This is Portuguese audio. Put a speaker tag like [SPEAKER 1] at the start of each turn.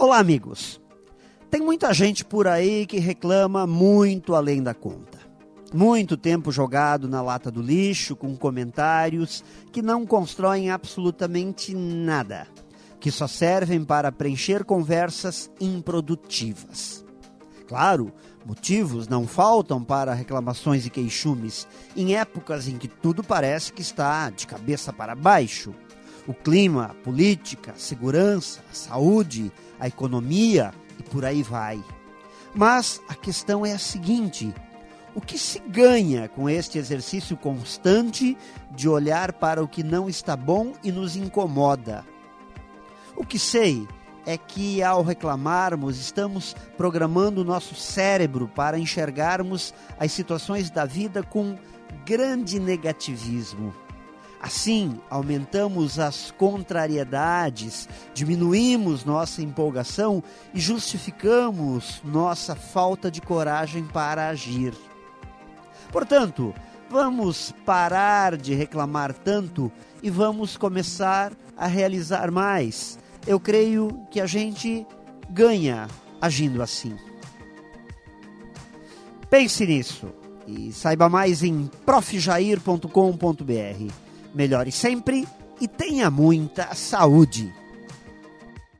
[SPEAKER 1] Olá, amigos. Tem muita gente por aí que reclama muito além da conta. Muito tempo jogado na lata do lixo com comentários que não constroem absolutamente nada, que só servem para preencher conversas improdutivas. Claro, motivos não faltam para reclamações e queixumes em épocas em que tudo parece que está de cabeça para baixo. O clima, a política, a segurança, a saúde, a economia e por aí vai. Mas a questão é a seguinte: o que se ganha com este exercício constante de olhar para o que não está bom e nos incomoda? O que sei é que ao reclamarmos, estamos programando o nosso cérebro para enxergarmos as situações da vida com grande negativismo. Assim, aumentamos as contrariedades, diminuímos nossa empolgação e justificamos nossa falta de coragem para agir. Portanto, vamos parar de reclamar tanto e vamos começar a realizar mais. Eu creio que a gente ganha agindo assim. Pense nisso e saiba mais em profjair.com.br. Melhore sempre e tenha muita saúde.